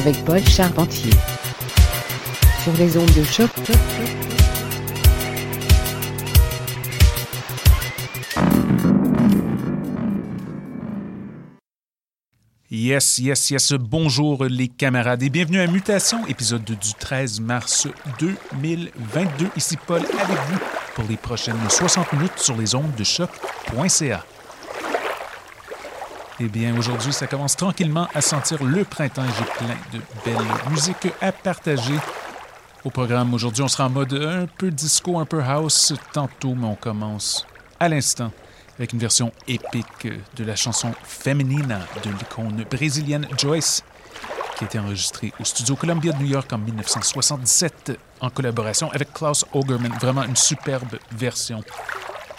avec Paul Charpentier sur les ondes de choc. Yes, yes, yes. Bonjour les camarades et bienvenue à Mutation, épisode du 13 mars 2022. Ici Paul avec vous pour les prochaines 60 minutes sur les ondes de choc.ca. Eh bien, aujourd'hui, ça commence tranquillement à sentir le printemps. J'ai plein de belles musiques à partager. Au programme aujourd'hui, on sera en mode un peu disco, un peu house tantôt, mais on commence à l'instant avec une version épique de la chanson Feminina de l'icône brésilienne Joyce, qui a été enregistrée au studio Columbia de New York en 1977 en collaboration avec Klaus Ogerman. Vraiment une superbe version.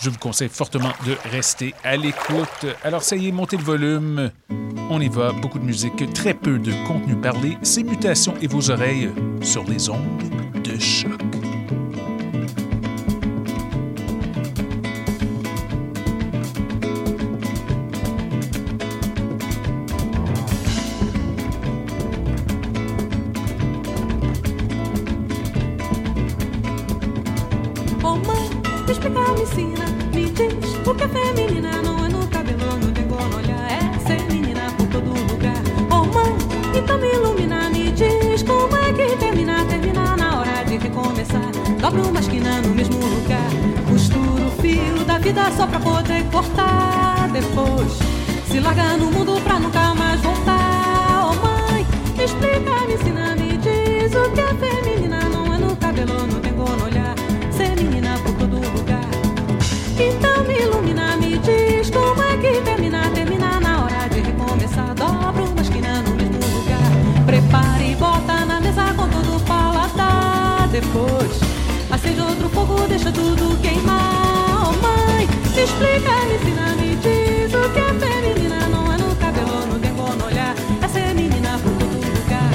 Je vous conseille fortement de rester à l'écoute. Alors ça y est, montez le volume. On y va, beaucoup de musique, très peu de contenu parlé. C'est Mutations et vos oreilles sur les ondes de choc. Vida só pra poder cortar Depois. Se larga no mundo pra nunca mais voltar. Ô mãe, explica, me ensina, me diz O que é feminina, não é no cabelo, no dengo, no olhar. Ser menina por todo lugar. Então me ilumina, me diz Como é que termina, termina na hora de recomeçar. Dobra uma esquina no mesmo lugar. Prepara e bota na mesa com todo o paladar Depois. Acende outro fogo, deixa tudo queimar. Oh me explica, me ensina, me diz O que é feminina, não é no cabelo, no dengo, no olhar É ser menina por todo lugar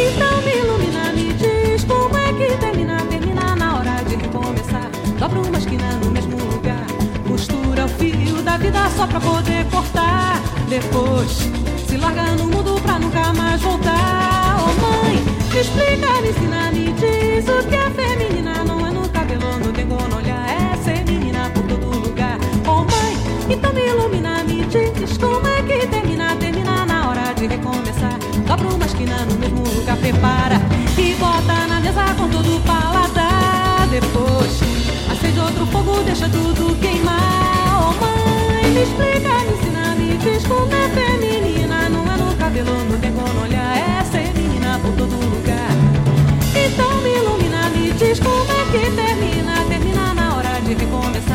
então me ilumina, me diz como é que termina, termina na hora de recomeçar. Dobra uma esquina no mesmo lugar, costura o fio da vida só pra poder cortar. Depois se larga no mundo pra nunca mais voltar. Oh mãe, me explica, me ensina, me diz o que é feminina, não diz como é que termina, termina na hora de recomeçar. Dobra uma esquina no mesmo lugar, prepara e bota na mesa com todo o paladar. Depois acende outro fogo, deixa tudo queimar. Oh mãe, me explica, me ensina, me diz como é feminina. Não é no cabelo, no dengo, no olhar, é ser menina por todo lugar. Então me ilumina, me diz como é que termina, termina na hora de recomeçar.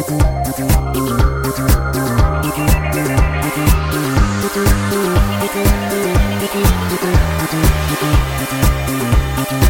Thank you.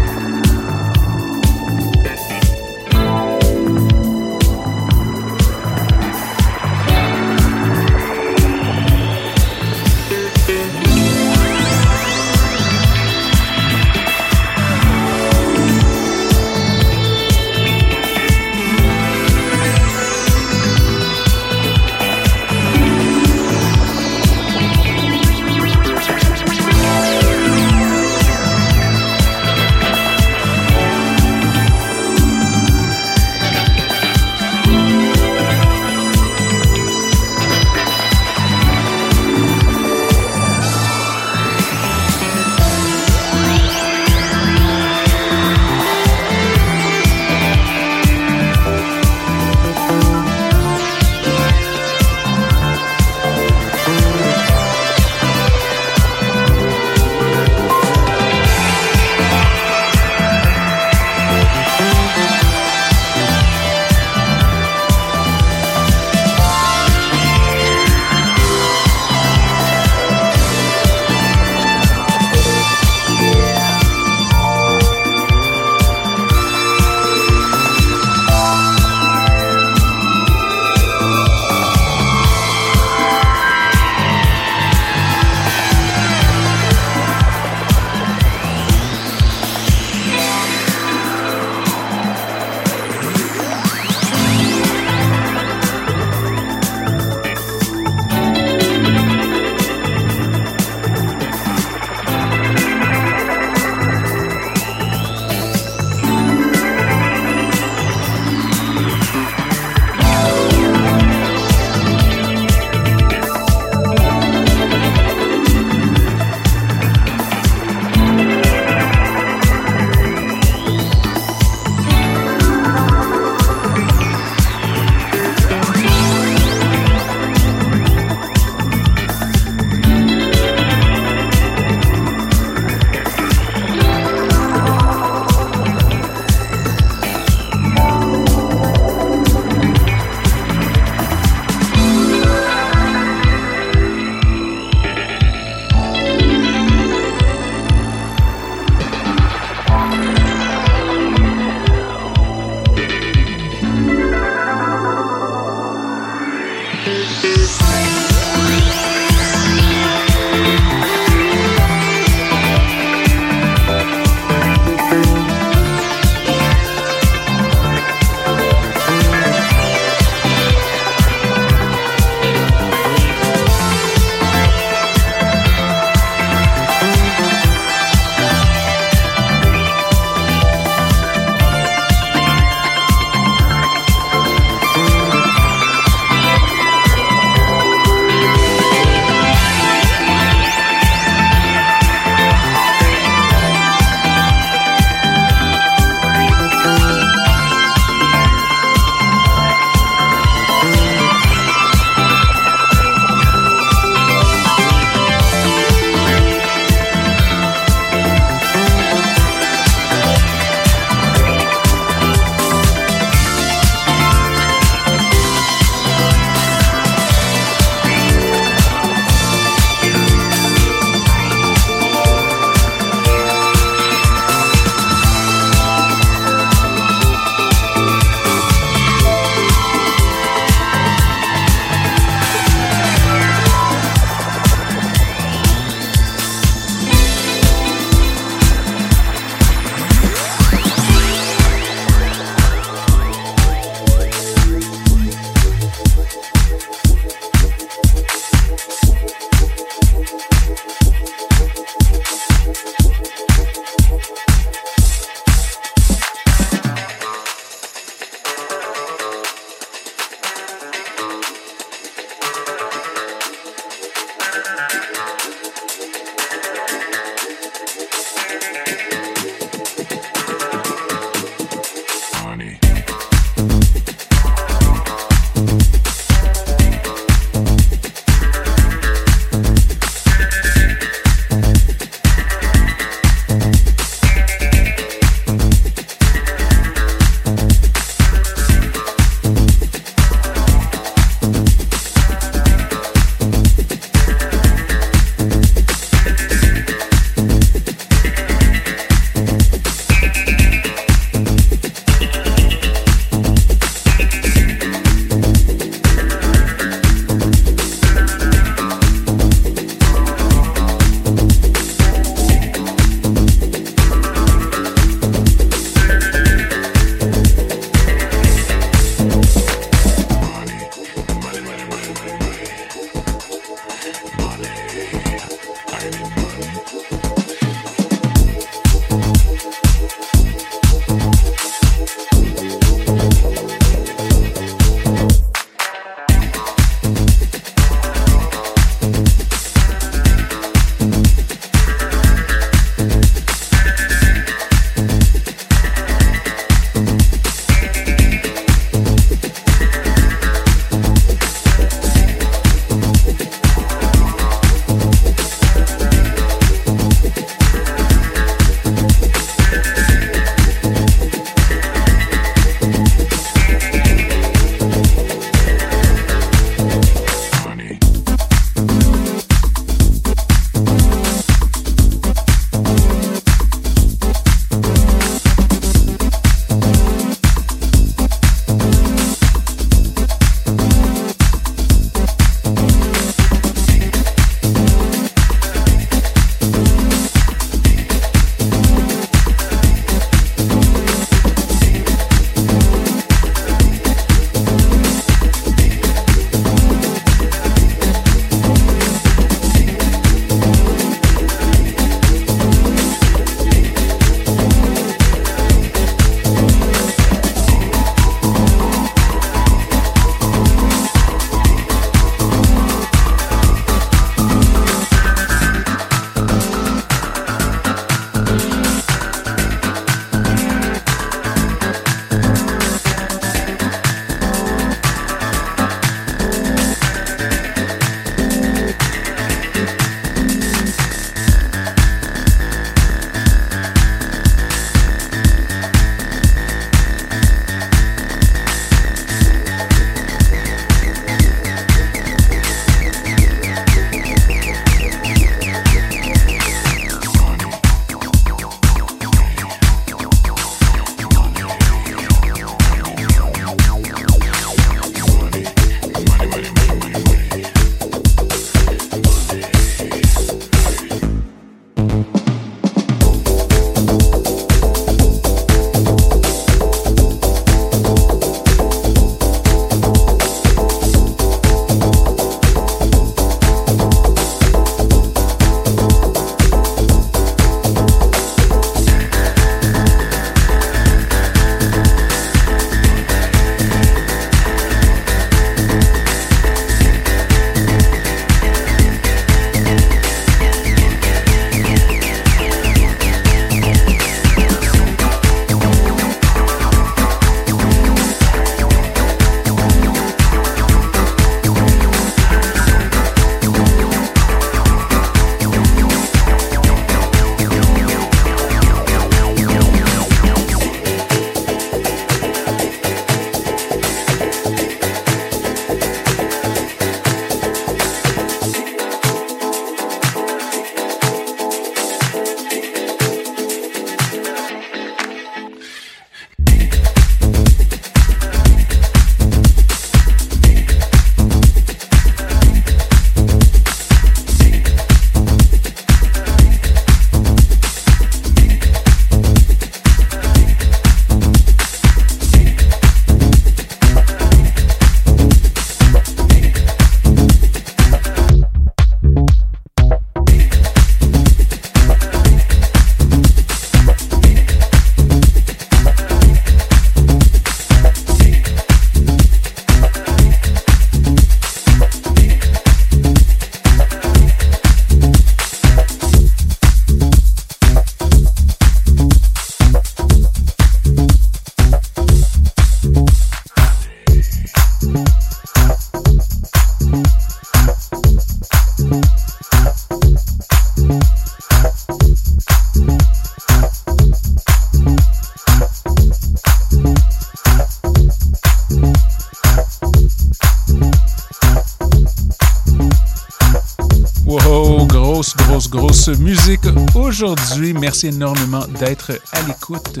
Grosse, grosse, musique aujourd'hui. Merci énormément d'être à l'écoute.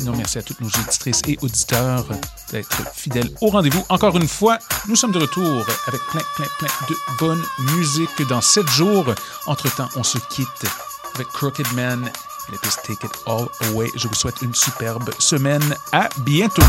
Non, merci à toutes nos auditrices et auditeurs d'être fidèles au rendez-vous. Encore une fois, nous sommes de retour avec plein, plein, plein de bonne musique dans 7 jours. Entre-temps, on se quitte avec Crooked Man. La piste Take It All Away. Je vous souhaite une superbe semaine. À bientôt.